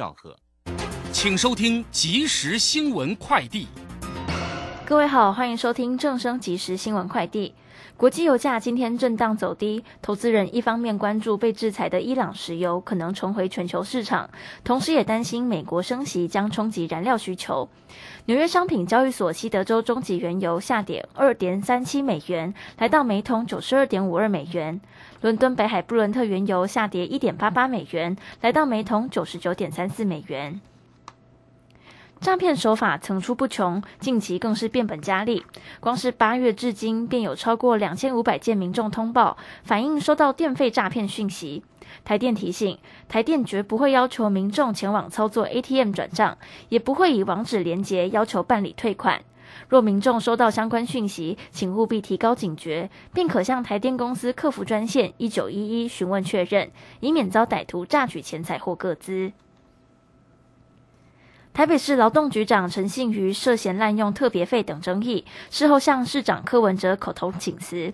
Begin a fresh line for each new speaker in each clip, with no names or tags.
赵贺，请收听即时新闻快递。
各位好，欢迎收听正声即时新闻快递。国际油价今天震荡走低，投资人一方面关注被制裁的伊朗石油可能重回全球市场，同时也担心美国升息将冲击燃料需求。纽约商品交易所西德州中级原油下跌二点三七美元，来到每桶九十二点五二美元。伦敦北海布伦特原油下跌一点八八美元，来到每桶九十九点三四美元。诈骗手法层出不穷，近期更是变本加厉。光是八月至今，便有超过两千五百件民众通报反映收到电费诈骗讯息。台电提醒，台电绝不会要求民众前往操作 ATM 转账，也不会以网址连结要求办理退款。若民众收到相关讯息，请务必提高警觉，并可向台电公司客服专线一九一一询问确认，以免遭歹徒榨取钱财或个资。台北市劳动局长陈信瑜涉嫌滥用特别费等争议，事后向市长柯文哲口头请辞。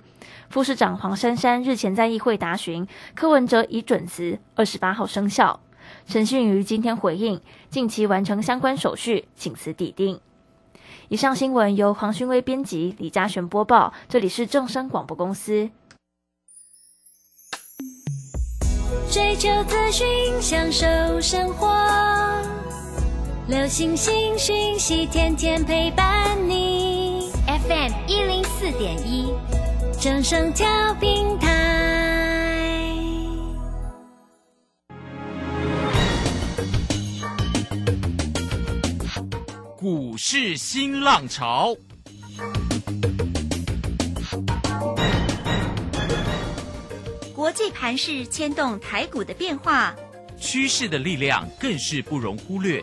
副市长黄珊珊日前在议会答询，柯文哲已准辞，二十八号生效。陈信瑜今天回应，近期完成相关手续，请辞抵定。以上新闻由黄勋威编辑，李嘉璇播报，这里是正声广播公司。
追求资讯，享受生活。流星星讯息，天天陪伴你。FM 一零四点一，正声调平台。
股市新浪潮，
国际盘势牵动台股的变化，
趋势的力量更是不容忽略。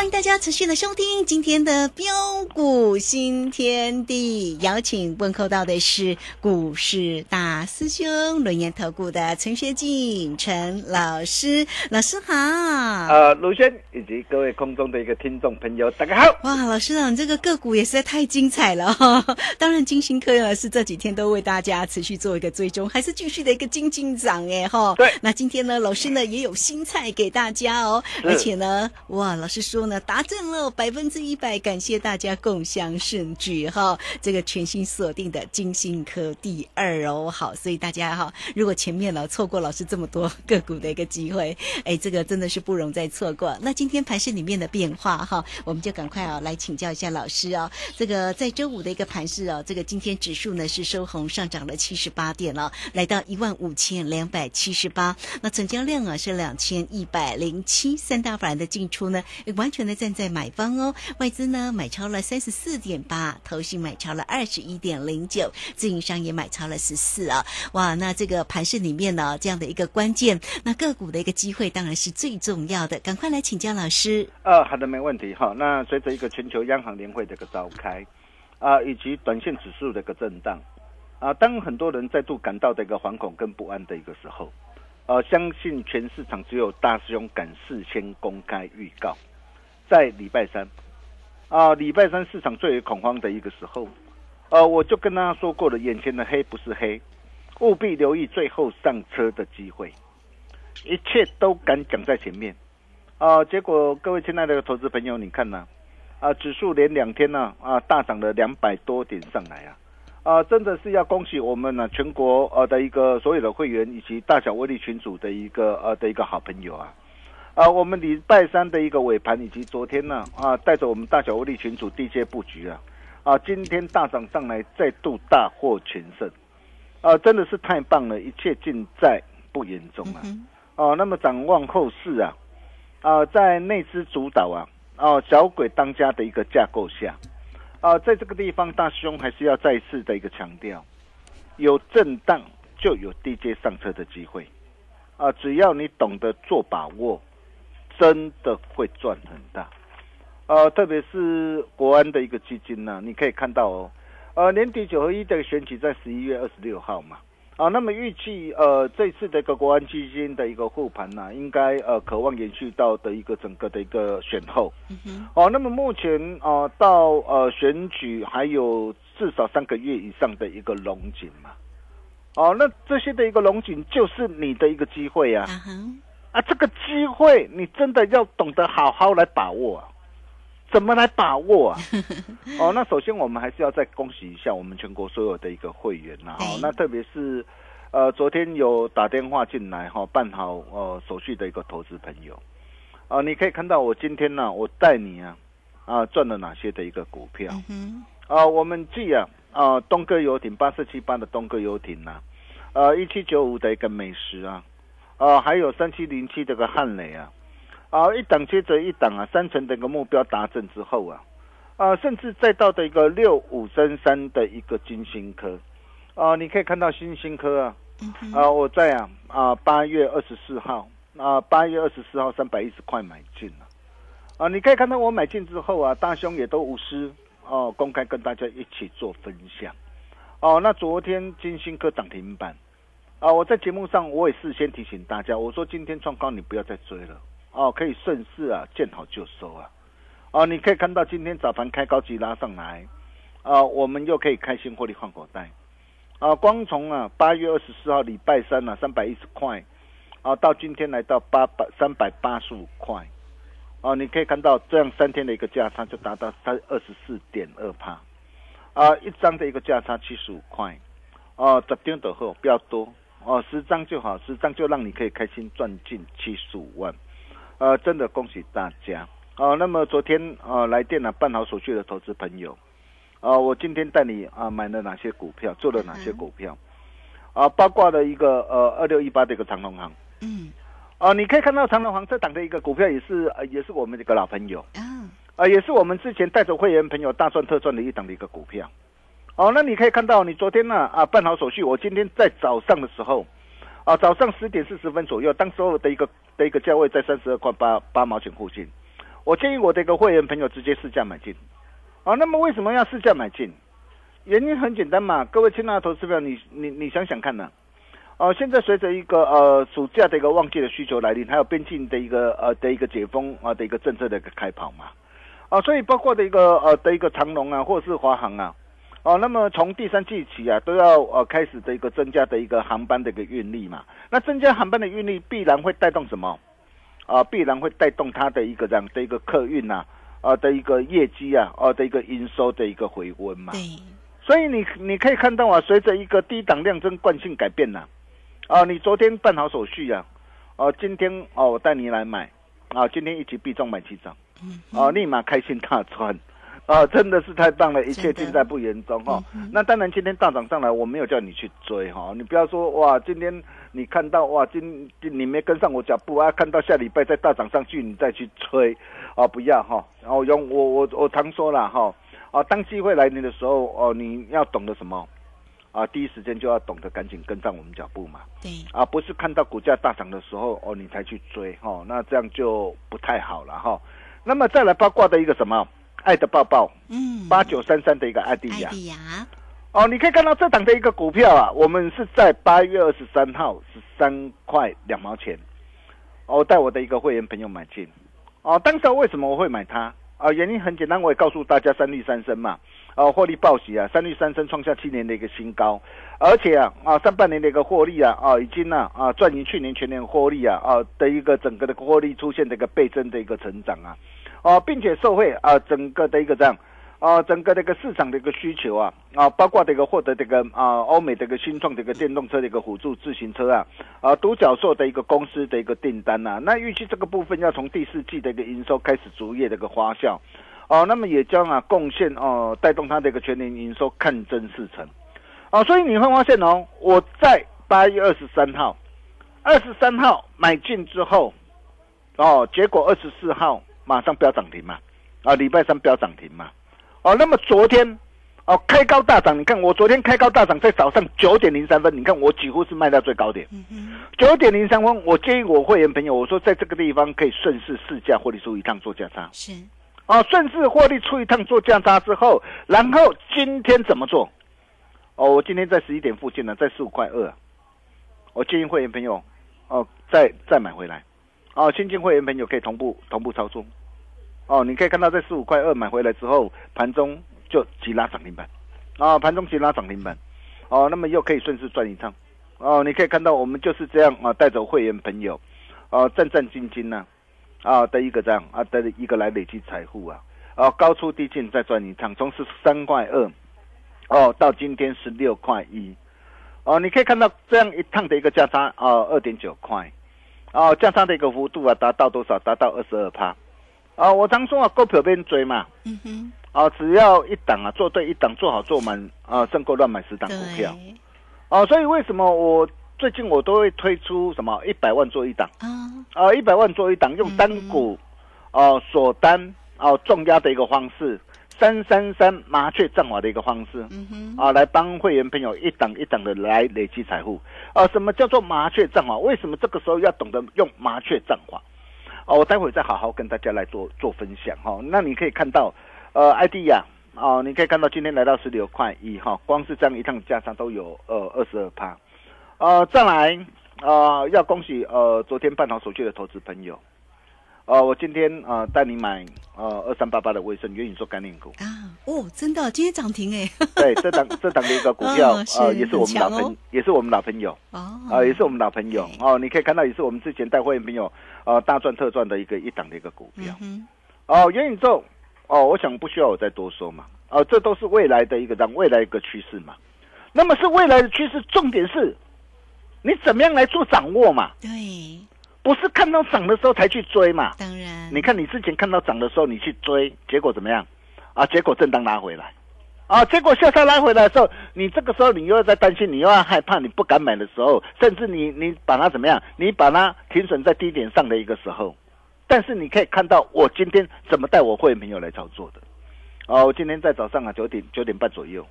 欢迎大家持续的收听今天的标股新天地，邀请问候到的是股市大师兄轮研投顾的陈学进陈老师，老师好。
呃，卢轩以及各位空中的一个听众朋友，大家好。
哇，老师啊，你这个个股也实在太精彩了哈！当然，金星科老师这几天都为大家持续做一个追踪，还是继续的一个金进涨哎哈。
对，
那今天呢，老师呢也有新菜给大家哦，而且呢，哇，老师说呢，答正了百分之一百，感谢大家共享盛举哈。这个全新锁定的金星科第二哦，好，所以大家哈，如果前面呢错过老师这么多个股的一个机会，哎，这个真的是不容再错过。那今天盘市里面的变化哈，我们就赶快啊来请教一下老师哦。这个在周五的一个盘市哦，这个今天指数呢是收红，上涨了七十八点了，来到一万五千两百七十八。那成交量啊是两千一百零七，三大板的进出呢完全的站在买方哦。外资呢买超了三十四点八，投信买超了二十一点零九，自营商也买超了十四啊。哇，那这个盘市里面呢这样的一个关键，那个股的一个机会当然是最重要的。赶快来请教老师。
呃，好的，没问题哈。那随着一个全球央行年会的一个召开，啊，以及短线指数的一个震荡，啊，当很多人再度感到的一个惶恐跟不安的一个时候，呃，相信全市场只有大师兄敢事先公开预告，在礼拜三，啊，礼拜三市场最为恐慌的一个时候，呃，我就跟大家说过了，眼前的黑不是黑，务必留意最后上车的机会，一切都敢讲在前面。啊，结果各位亲爱的投资朋友，你看呢？啊，指数连两天呢啊大涨了两百多点上来啊，啊，真的是要恭喜我们呢全国呃的一个所有的会员以及大小威力群组的一个呃的一个好朋友啊，啊，我们礼拜三的一个尾盘以及昨天呢啊带着我们大小威力群组地阶布局啊，啊，今天大涨上来，再度大获全胜，啊，真的是太棒了，一切尽在不言中啊。哦，那么展望后市啊，啊，在内资主导啊，哦，小鬼当家的一个架构下，啊，在这个地方，大兄还是要再次的一个强调，有震荡就有低阶上车的机会，啊，只要你懂得做把握，真的会赚很大。呃，特别是国安的一个基金呢，你可以看到哦，呃，年底九合一的选举在十一月二十六号嘛，啊，那么预计呃这次的一个国安基金的一个护盘呢，应该呃渴望延续到的一个整个的一个选后，哦，那么目前啊到呃选举还有至少三个月以上的一个龙井嘛，哦，那这些的一个龙井就是你的一个机会啊，啊，这个机会你真的要懂得好好来把握啊。怎么来把握啊？哦，那首先我们还是要再恭喜一下我们全国所有的一个会员呐。哦，那特别是呃昨天有打电话进来哈办好呃手续的一个投资朋友，啊，你可以看到我今天呢，我带你啊啊赚了哪些的一个股票？啊，我们记啊啊东哥游艇八四七八的东哥游艇呐，呃一七九五的一个美食啊，啊还有三七零七这个汉雷啊。啊，一档接着一档啊，三层的一个目标达成之后啊，啊，甚至再到的一个六五三三的一个金星科，啊，你可以看到新星科啊，啊，我在啊啊八月二十四号啊八月二十四号三百一十块买进了，啊，你可以看到我买进之后啊，大兄也都无私哦，公开跟大家一起做分享，哦，那昨天金星科涨停板，啊，我在节目上我也事先提醒大家，我说今天创高你不要再追了。哦，可以顺势啊，见好就收啊！哦，你可以看到今天早盘开高级拉上来，啊，我们又可以开心获利换口袋，啊，光从啊八月二十四号礼拜三啊三百一十块，啊，到今天来到八百三百八十五块，哦，你可以看到这样三天的一个价差就达到三二十四点二帕，啊，一张的一个价差七十五块，哦，十点的后比较多，哦，十张就好，十张就让你可以开心赚进七十五万。呃，真的恭喜大家。啊！那么昨天呃来电了办好手续的投资朋友，啊，我今天带你啊买了哪些股票，做了哪些股票，啊，包括了一个呃二六一八的一个长隆行，嗯，啊，你可以看到长隆行这档的一个股票也是也是我们的一个老朋友，嗯，啊，也是我们之前带着会员朋友大赚特赚的一档的一个股票，哦，那你可以看到你昨天呢啊办好手续，我今天在早上的时候。啊，早上十点四十分左右，当时候的一个的一个价位在三十二块八八毛钱附近，我建议我的一个会员朋友直接试价买进。啊，那么为什么要试价买进？原因很简单嘛，各位亲爱的投资者，你你你想想看呢？哦，现在随着一个呃暑假的一个旺季的需求来临，还有边境的一个呃的一个解封啊的一个政策的一个开跑嘛，啊，所以包括的一个呃的一个长龙啊，或者是华航啊。哦，那么从第三季起啊，都要呃开始的一个增加的一个航班的一个运力嘛。那增加航班的运力，必然会带动什么？啊，必然会带动它的一个这样的一个客运呐，啊的一个业绩啊，啊的一个营收的一个回温嘛。对。所以你你可以看到啊，随着一个低档量增惯性改变呐，啊，你昨天办好手续啊，哦，今天哦我带你来买，啊，今天一起必中买几张，哦，立马开心大赚。啊，真的是太棒了，一切尽在不言中哈。那当然，今天大涨上来，我没有叫你去追哈。你不要说哇，今天你看到哇，今今你没跟上我脚步啊，看到下礼拜再大涨上去，你再去追啊，不要哈。然后用我我我常说了哈，啊，当机会来临的时候哦，你要懂得什么啊？第一时间就要懂得赶紧跟上我们脚步嘛。对。啊，不是看到股价大涨的时候哦，你才去追哈，那这样就不太好了哈。那么再来八卦的一个什么？爱的抱抱，嗯，八九三三的一个爱迪亚，哦，你可以看到这档的一个股票啊，我们是在八月二十三号十三块两毛钱，哦，带我的一个会员朋友买进，哦，当时为什么我会买它？啊，原因很简单，我也告诉大家三率三升嘛，哦，获利报喜啊，三率三升创下七年的一个新高，而且啊啊上半年的一个获利啊啊已经呢啊赚赢去年全年获利啊啊的一个整个的获利出现的一个倍增的一个成长啊。啊，并且受惠啊，整个的一个这样，啊，整个的一个市场的一个需求啊，啊，包括这个获得这个啊，欧美的一个新创的一个电动车的一个辅助自行车啊，啊，独角兽的一个公司的一个订单呐，那预期这个部分要从第四季的一个营收开始逐月的一个花销，哦，那么也将啊贡献哦带动它的一个全年营收看增四成，哦，所以你会发现哦，我在八月二十三号，二十三号买进之后，哦，结果二十四号马上飙涨停嘛，啊，礼拜三飙涨停嘛，哦，那么昨天。哦，开高大涨，你看我昨天开高大涨，在早上九点零三分，你看我几乎是卖到最高点。九点零三分，我建议我会员朋友，我说在这个地方可以顺势试价获利出一趟做价差。
是，
哦，顺势获利出一趟做价差之后，然后今天怎么做？哦，我今天在十一点附近呢，在十五块二，我建议会员朋友，哦，再再买回来。哦，新进会员朋友可以同步同步操作。哦，你可以看到在十五块二买回来之后，盘中。就急拉涨停板，啊，盘中急拉涨停板，哦，那么又可以顺势赚一趟，哦，你可以看到我们就是这样啊，带走会员朋友，哦，战战兢兢呢，啊的一个这样啊的一个来累积财富啊，哦，高出低进再赚一趟，从十三块二，哦，到今天十六块一，哦，你可以看到这样一趟的一个价差啊，二点九块，哦，价差的一个幅度啊，达到多少？达到二十二趴，啊，我常说啊，股票边追嘛，嗯哼。啊，只要一档啊，做对一档，做好做满啊，胜过乱买十档股票。啊，所以为什么我最近我都会推出什么一百万做一档啊？啊，一百万做一档，用单股啊锁单啊重压的一个方式，三三三麻雀战法的一个方式，啊，来帮会员朋友一档一档的来累积财富。啊，什么叫做麻雀战法？为什么这个时候要懂得用麻雀战法？哦，我待会再好好跟大家来做做分享哈。那你可以看到。呃，ID 呀，哦，你可以看到今天来到十六块一哈，光是这样一趟加上都有呃二十二趴，呃，再来呃，要恭喜呃昨天办好手续的投资朋友，呃，我今天呃带你买呃二三八八的卫生元宇宙概念股
啊，哦，真的今天涨停哎，
对，这档这档的一个股票 呃也是我们老朋也是我们老朋友哦，啊也是我们老朋友哦，你可以看到也是我们之前带会员朋友呃大赚特赚的一个一档的一个股票，嗯哦元宇宙。哦，我想不需要我再多说嘛。哦，这都是未来的一个让未来一个趋势嘛。那么是未来的趋势，重点是，你怎么样来做掌握嘛？
对，
不是看到涨的时候才去追嘛。
当然，
你看你之前看到涨的时候你去追，结果怎么样？啊，结果震荡拉回来，啊，结果下杀拉回来的时候，你这个时候你又要在担心，你又要害怕，你不敢买的时候，甚至你你把它怎么样？你把它停损在低点上的一个时候。但是你可以看到我今天怎么带我会员朋友来操作的，哦，我今天在早上啊九点九点半左右，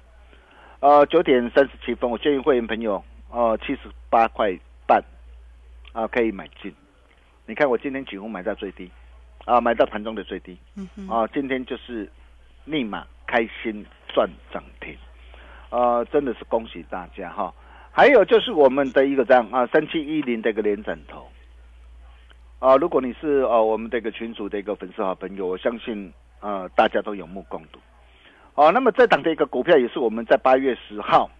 呃九点三十七分，我建议会员朋友哦七十八块半啊可以买进，你看我今天几乎买到最低，啊买到盘中的最低，啊今天就是立马开心赚涨停，呃真的是恭喜大家哈，还有就是我们的一个这样啊三七一零的一个连枕头。啊，如果你是呃我们这个群主的一个粉丝好朋友，我相信呃大家都有目共睹。哦，那么这档的一个股票也是我们在八月十号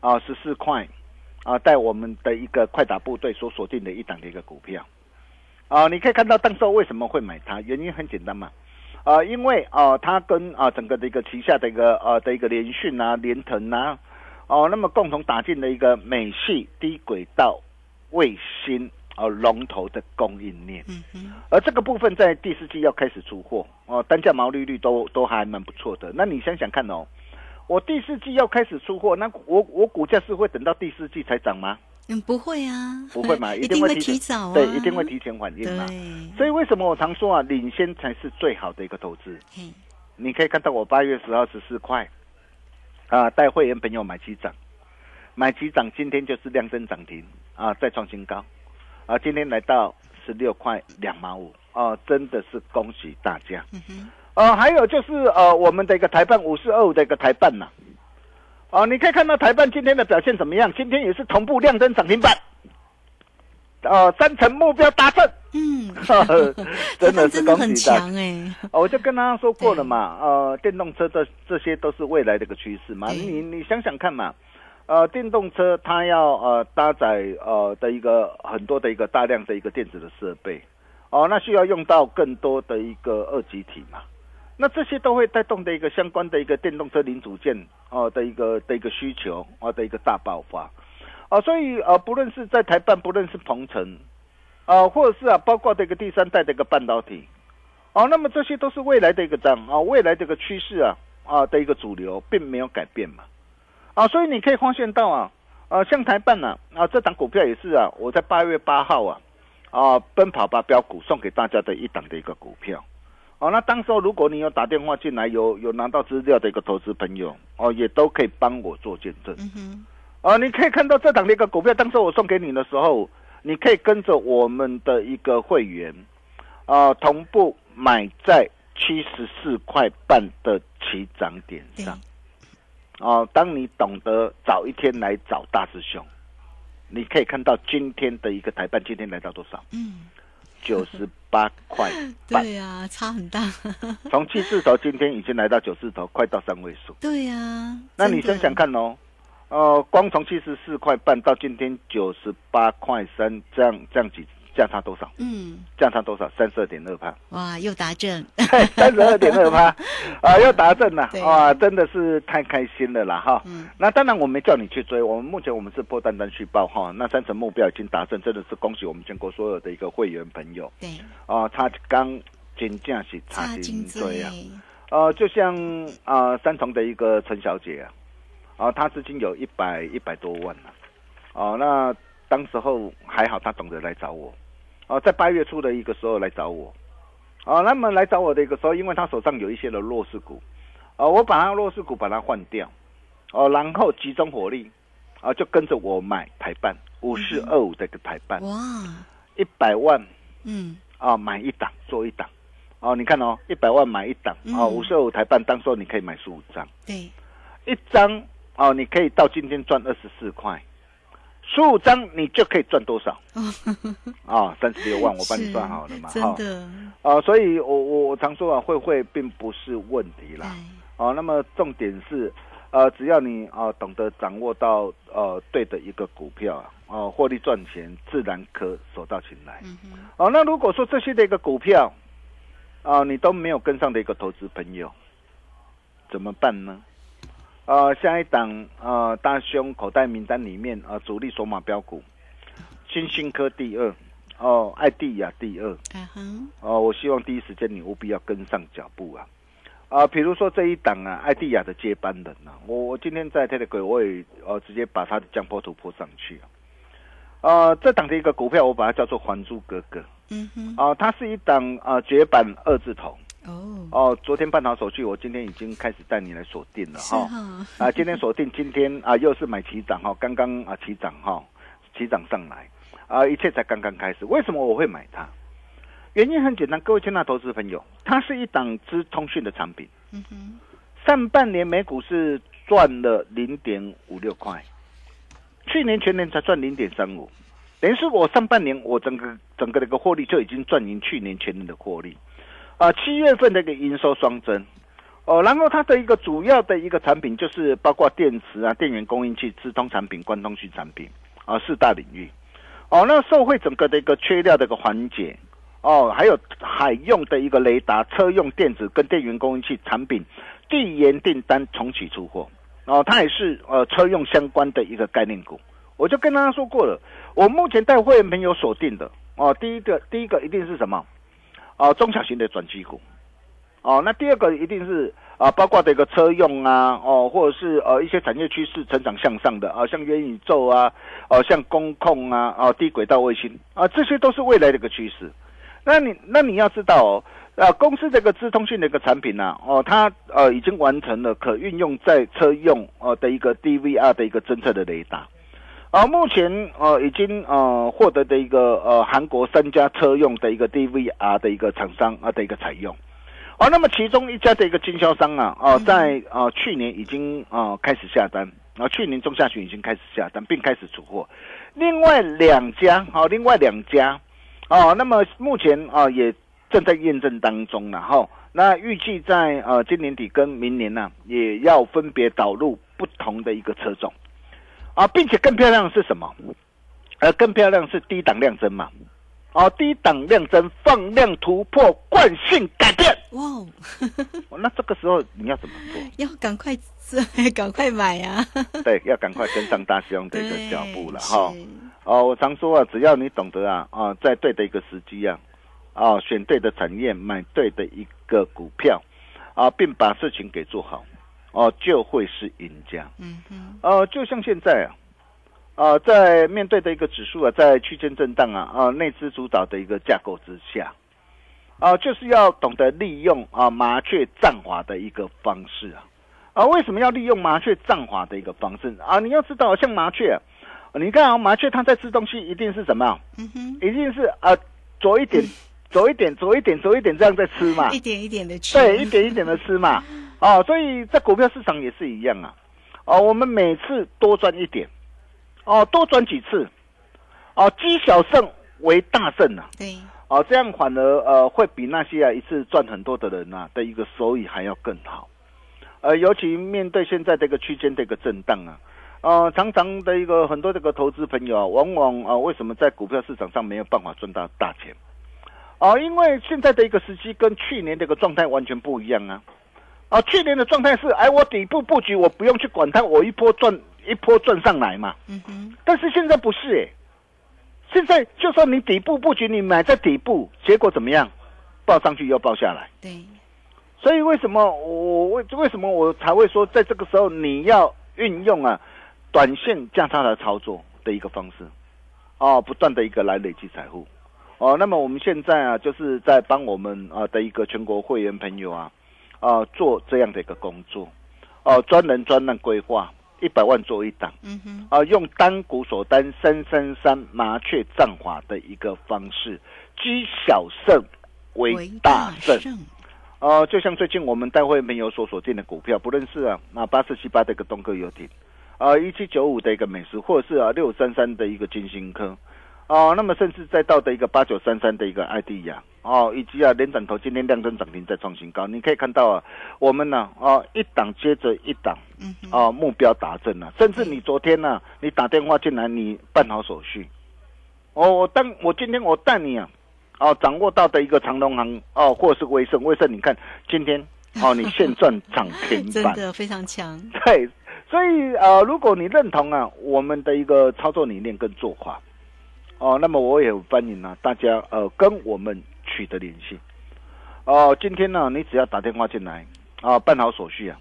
啊十四块啊在我们的一个快打部队所锁定的一档的一个股票。啊，你可以看到当时为什么会买它？原因很简单嘛，啊，因为啊它跟啊整个的一个旗下的一个呃的一个联讯啊联腾啊哦，那么共同打进了一个美系低轨道卫星。哦，龙头的供应链，嗯嗯，而这个部分在第四季要开始出货哦，单价毛利率都都还蛮不错的。那你想想看哦，我第四季要开始出货，那我我股价是会等到第四季才涨吗？
嗯，不会啊，
不会嘛，
一定会提早，啊
对，一定会提前反应嘛。所以为什么我常说啊，领先才是最好的一个投资。你可以看到我八月十号十四块啊，带会员朋友买几涨，买几涨，今天就是量增涨停啊，再创新高。啊，今天来到十六块两毛五哦，真的是恭喜大家。呃，还有就是呃，我们的一个台办五四二五的一个台办呐，哦，你可以看到台办今天的表现怎么样？今天也是同步亮灯涨停板，哦，三层目标达成。嗯，
真的是恭喜大家。哎，
我就跟他说过了嘛，呃，电动车的这些都是未来的一个趋势嘛，你你想想看嘛。呃，电动车它要呃搭载呃的一个很多的一个大量的一个电子的设备，哦，那需要用到更多的一个二极体嘛，那这些都会带动的一个相关的一个电动车零组件哦的一个的一个需求啊的一个大爆发，啊，所以呃不论是在台办，不论是鹏城，啊，或者是啊包括这个第三代的一个半导体，哦，那么这些都是未来的一个涨啊，未来这个趋势啊啊的一个主流，并没有改变嘛。啊，所以你可以发现到啊，啊，像台办呢，啊，这档股票也是啊，我在八月八号啊，啊，奔跑吧标股送给大家的一档的一个股票。哦，那当时候如果你有打电话进来，有有拿到资料的一个投资朋友，哦，也都可以帮我做见证。
嗯哼，
啊，你可以看到这档的一个股票，当时我送给你的时候，你可以跟着我们的一个会员，啊，同步买在七十四块半的起涨点
对，
上。哦，当你懂得早一天来找大师兄，你可以看到今天的一个台办今天来到多少？
嗯，
九十八块半，
对呀、差很大。
从七字头今天已经来到九字头，快到三位数。
对呀、
那你想想，看哦，呃，光从七十四块半到今天九十八块三，这样这样几价差多少？
嗯，
价差多少？三十二点二趴，
哇，又达正，
三十二点二趴，啊，又达正了
对，
哇，真的是太开心了啦哈。
嗯。
那当然我没叫你去追，我们目前我们是破单单续报哈，那三成目标已经达成，真的是恭喜我们全国所有的一个会员朋友。
对，
啊，他刚金价是差
差金
金追。啊。呃，就像啊、呃三重的一个陈小姐啊，啊、她资金有一百一百多万呢、哦、那当时候还好，她懂得来找我，哦、在八月初的一个时候来找我，哦、那么来找我的一个时候，因为他手上有一些的弱势股，哦、我把他弱势股把它换掉，哦、然后集中火力，啊、就跟着我买台办五四二五的一个台办，
哇，
一百万
嗯，
啊、买一档做一档。哦，你看哦，一百万买一档
嗯。
哦，五十五台办，当时候你可以买十五张，
对，
一张哦，你可以到今天赚二十四块，十五张你就可以赚多少？啊、三十六万，我帮你
是
算好了嘛，
真的，
啊、所以我我我常说啊，会会并不是问题啦，
哎，
哦，那么重点是，呃，只要你啊、懂得掌握到呃对的一个股票啊，哦、获利赚钱，自然可手到擒来。
嗯，
哦，那如果说这些的一个股票，啊、你都没有跟上的一个投资朋友，怎么办呢？呃，下一档呃大胸口袋名单里面呃主力索马标股，新兴科第二，哦，艾蒂亚第二，
啊哼，
哦，我希望第一时间你务必要跟上脚步啊！啊、比如说这一档啊，艾蒂亚的接班人啊，我我今天在 Telegram 我也呃直接把他的降坡图泼上去啊。呃，这档的一个股票我把它叫做《还珠格格》
嗯哼，
啊、它是一档啊、绝版二字头
哦，
哦。昨天办好手续，我今天已经开始带你来锁定了哈。
哈，
啊，今天锁定，今天啊又是买起涨哈，刚刚啊起涨哈，起涨上来啊，一切才刚刚开始。为什么我会买它？原因很简单，各位亲爱的投资朋友，它是一档资通讯的产品，
嗯哼，
上半年每股是赚了零点五六块，去年全年才赚零点三五，等于是我上半年我整个整个的一个获利就已经赚赢去年全年的获利，啊、七月份的一个营收双增，哦，然后它的一个主要的一个产品就是包括电池啊、电源供应器、资通产品、关通讯产品啊四大领域，哦，那受惠整个的一个缺料的一个缓解。哦，还有海用的一个雷达、车用电子跟电源供应器产品递延订单重启出货，哦，它也是呃车用相关的一个概念股。我就跟大家说过了，我目前带会员朋友锁定的哦，第一个第一个一定是什么？哦，中小型的转机股。哦，那第二个一定是啊，包括的一个车用啊，哦，或者是呃一些产业趋势成长向上的啊，像元宇宙啊，哦，像工控啊，哦，低轨道卫星啊，这些都是未来的一个趋势。那你那你要知道哦，啊，公司这个资通讯的一个产品呢、啊，哦，它呃已经完成了可运用在车用呃的一个 DVR 的一个侦测的雷达，啊，目前呃已经呃获得的一个呃韩国三家车用的一个 DVR 的一个厂商啊的一个采用，哦，那么其中一家的一个经销商啊，哦、在呃去年已经呃开始下单，啊，去年中下旬已经开始下单并开始出货，另外两家啊、另外两家。哦，那么目前啊、也正在验证当中了哈。那预计在呃今年底跟明年呢、也要分别导入不同的一个车种啊，并且更漂亮的是什么？呃，更漂亮的是低档量增嘛。哦，低档量增放量突破惯性改变。
哇哦，
哦那这个时候你要怎么做？
要赶快 赶快买啊！
对，要赶快跟上大师兄的一个脚步了哈。哦，我常说啊，只要你懂得啊啊，在对的一个时机啊，啊，选对的产业，买对的一个股票，啊，并把事情给做好，哦，就会是赢家。
嗯哼，
呃，就像现在啊，啊，在面对的一个指数啊，在区间震荡啊，啊，内资主导的一个架构之下，啊，就是要懂得利用啊麻雀战华的一个方式啊，啊，为什么要利用麻雀战华的一个方式啊？你要知道，像麻雀，你看啊，麻雀它在吃东西一定是什么样？
嗯哼，
一定是啊，左一点，左一点，左一点，左一点这样在吃嘛。
一点一点的吃，
对，一点一点的吃嘛。哦，所以在股票市场也是一样啊。哦，我们每次多赚一点，哦，多赚几次，哦，积小胜为大胜啊。
对，
哦，这样反而呃会比那些啊一次赚很多的人呐、的一个收益还要更好。呃，尤其面对现在这个区间的一个震荡啊，呃，常常的一个很多这个投资朋友啊，往往啊为什么在股票市场上没有办法赚到大钱？啊，因为现在的一个时机跟去年的一个状态完全不一样啊。啊，去年的状态是，哎，我底部布局，我不用去管它，我一波赚一波赚上来嘛。
嗯哼，
但是现在不是哎、现在就算你底部布局，你买在底部，结果怎么样？报上去又报下来。
对，
所以为什么我为为什么我才会说，在这个时候你要运用啊短线价差的操作的一个方式，哦，不断的一个来累积财富，哦，那么我们现在啊，就是在帮我们啊的一个全国会员朋友啊，啊做这样的一个工作，哦，专人专案规划，一百万做一档。
嗯哼，
啊，用单股锁单三三三麻雀战法的一个方式，积小胜为大胜。
胜，
呃，就像最近我们待会朋友所锁定的股票，不论是啊那八四七八的一个东哥游艇，啊一七九五的一个美食，或者是啊六三三的一个金星科，哦、那么甚至再到的一个八九三三的一个艾迪亚，哦，以及啊连涨头今天量增涨停再创新高，你可以看到啊，我们呢啊一档接着一档。
嗯哼，
哦，目标达阵了，甚至你昨天呢、你打电话进来，你办好手续，哦，我当我今天我带你啊，哦，掌握到的一个长隆行哦，或者是威盛，威盛你看今天 哦，你现赚涨停板，
真的非常强，
对，所以呃，如果你认同啊我们的一个操作理念跟做法，哦，那么我也欢迎啊大家呃跟我们取得联系。哦，今天呢，你只要打电话进来啊，办好手续啊，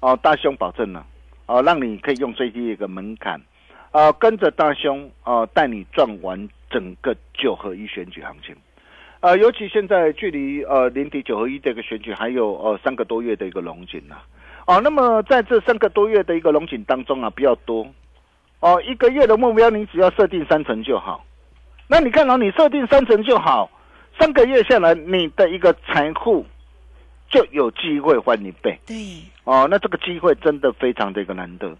哦，大兄保证了，哦，让你可以用最低一个门槛，啊，跟着大兄啊带你赚完整个九合一选举行情。呃，尤其现在距离呃年底九合一这个选举还有呃三个多月的一个龙井呐、哦，那么在这三个多月的一个龙井当中啊，比较多哦，一个月的目标你只要设定三成就好。那你看到、你设定三成就好，三个月下来，你的一个财富就有机会翻一倍
对，
哦。那这个机会真的非常的一个难得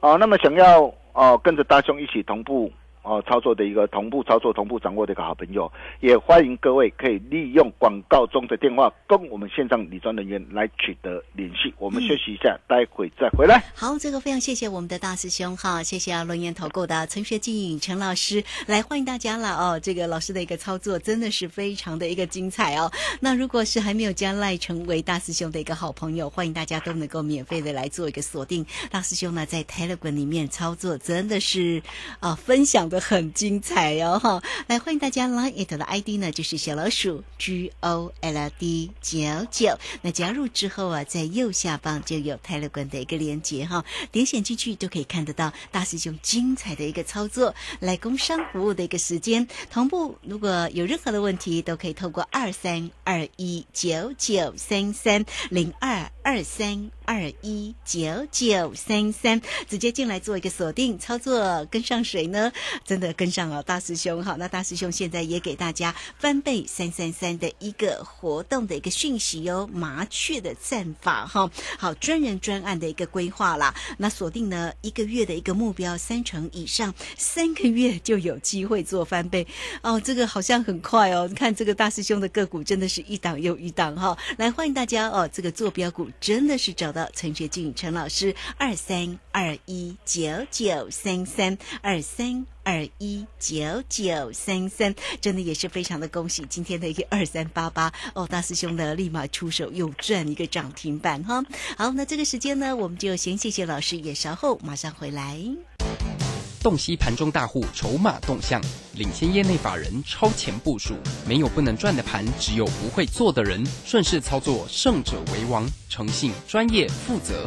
哦。那么想要哦跟着大兄一起同步哦操作的一个同步操作、同步掌握的一个好朋友，也欢迎各位可以利用广告中的电话跟我们线上理专人员来取得联系。我们休息一下，待会再回来。
好，这个非常谢谢我们的大师兄哈，谢谢啊龙岩投顾的陈学进陈老师来欢迎大家了哦。这个老师的一个操作真的是非常的一个精彩哦。那如果是还没有加赖成为大师兄的一个好朋友，欢迎大家都能够免费的来做一个锁定。大师兄呢在 Telegram 里面操作真的是啊、分享的很精彩哦哈。来欢迎大家 Line it 的 ID 呢就是小老鼠 G O L D 九九。那加入之后啊，在右下方就有 Telegram 的一个连接哈，点选进去都可以看得到大师兄精彩的一个操作，来工商服务的一个时间同步。如果有任何的问题，都可以透过二三二一九九三三零二二三二一九九三三直接进来做一个锁定操作，跟上谁呢？真的跟上了大师兄哈。那大师兄现在也给大家翻倍三三三的一个活动的一个讯息哟，麻雀的战法哈，好专人专案的一个规划啦。那锁定呢一个月的一个目标三成以上，三个月就有机会做翻倍哦。这个好像很快哦，你看这个大师兄的个股真的是一档又一档哈。来欢迎大家哦，这个坐标股真的是找到陈学进陈老师二三二一九九三三二三。二一九九三三，真的也是非常的恭喜今天的一个二三八八哦，大师兄呢立马出手又赚一个涨停板哈。好，那这个时间呢，我们就先谢谢老师，也稍后马上回来。
洞悉盘中大户筹码动向，领先业内法人超前部署。没有不能赚的盘，只有不会做的人。顺势操作，胜者为王。诚信、专业、负责，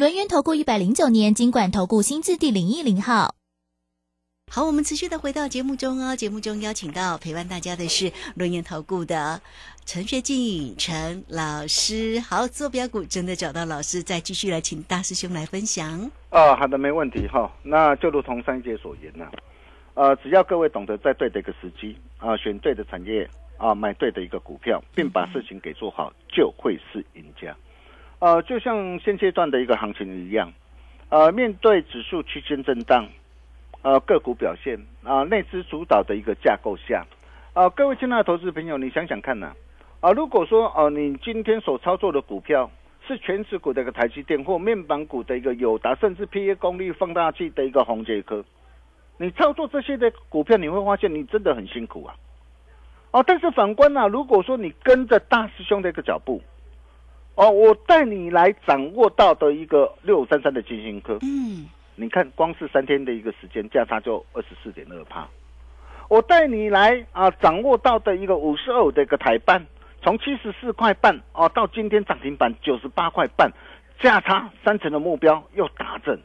轮源投顾一百零九年经管投顾新字第零一零号。
好，我们持续的回到节目中哦。节目中邀请到陪伴大家的是轮研投顾的陈学进陈老师。好，坐标股真的找到老师，再继续来请大师兄来分享。
哦，好的，没问题哈。那就如同上一节所言呐，呃，只要各位懂得在对的一个时机啊，选对的产业啊，买对的一个股票，并把事情给做好，就会是赢家。呃，就像现阶段的一个行情一样，呃，面对指数区间震荡。呃，个股表现啊，内资主导的一个架构下，啊，各位亲爱的投资朋友，你想想看呐，啊，如果说呃，你今天所操作的股票是全持股的一个台积电或面板股的一个友达，甚至 P A 功率放大器的一个宏杰科，你操作这些的股票，你会发现你真的很辛苦啊，哦，但是反观呐，如果说你跟着大师兄的一个脚步，哦，我带你来掌握到的一个六三三的金星科，嗯。你看，光是三天的一个时间价差就二十四点二帕。我带你来啊，掌握到的一个五十二的一个台半，从七十四块半哦，到今天涨停板九十八块半，价差三成的目标又达成。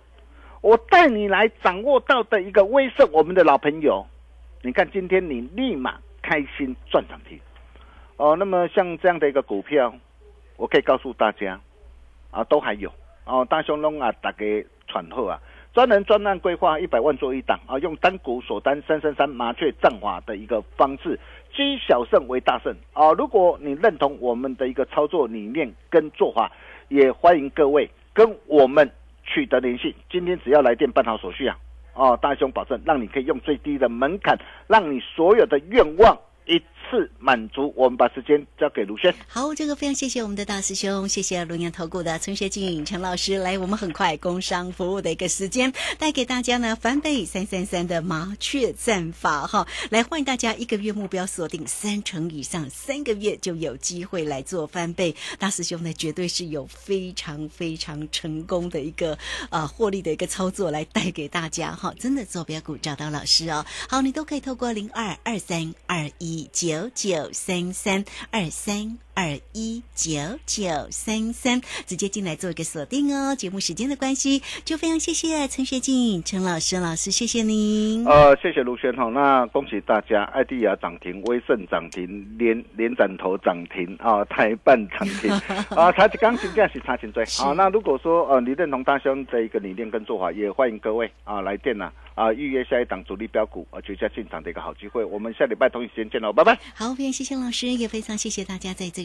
我带你来掌握到的一个威盛，我们的老朋友，你看今天你立马开心赚涨停哦。那么像这样的一个股票，我可以告诉大家啊，都还有哦，大雄龙啊，大家喘后啊。专人专案规划一百万做一档啊，用单股锁单三三三麻雀战法的一个方式，积小胜为大胜啊！如果你认同我们的一个操作理念跟做法，也欢迎各位跟我们取得联系。今天只要来电办好手续啊，哦，大兄保证让你可以用最低的门槛，让你所有的愿望一。是满足，我们把时间交给卢轩。
好，这个非常谢谢我们的大师兄，谢谢龙阳投顾的陈学静陈老师来，我们很快工商服务的一个时间，带给大家呢翻倍三三三的麻雀战法哈，来欢迎大家一个月目标锁定三成以上，三个月就有机会来做翻倍。大师兄呢绝对是有非常非常成功的一个呃获利的一个操作来带给大家哈，真的坐标股找到老师哦。好，你都可以透过零二二三二一九。九九三三二三。二一九九三三，直接进来做一个锁定哦。节目时间的关系，就非常谢谢陈学静陈老师老师，谢谢您。
呃，谢谢卢轩哈，那恭喜大家，艾迪亚涨停，威盛涨停，连连展头涨停啊，台半涨停 啊，差刚金价是差钱追啊。那如果说呃你认同大兄的一个理念跟做法，也欢迎各位啊来电呐啊预约下一档主力标股啊绝佳进场的一个好机会。我们下礼拜同一时间见喽，拜拜。
好，非常谢谢老师，也非常谢谢大家在这。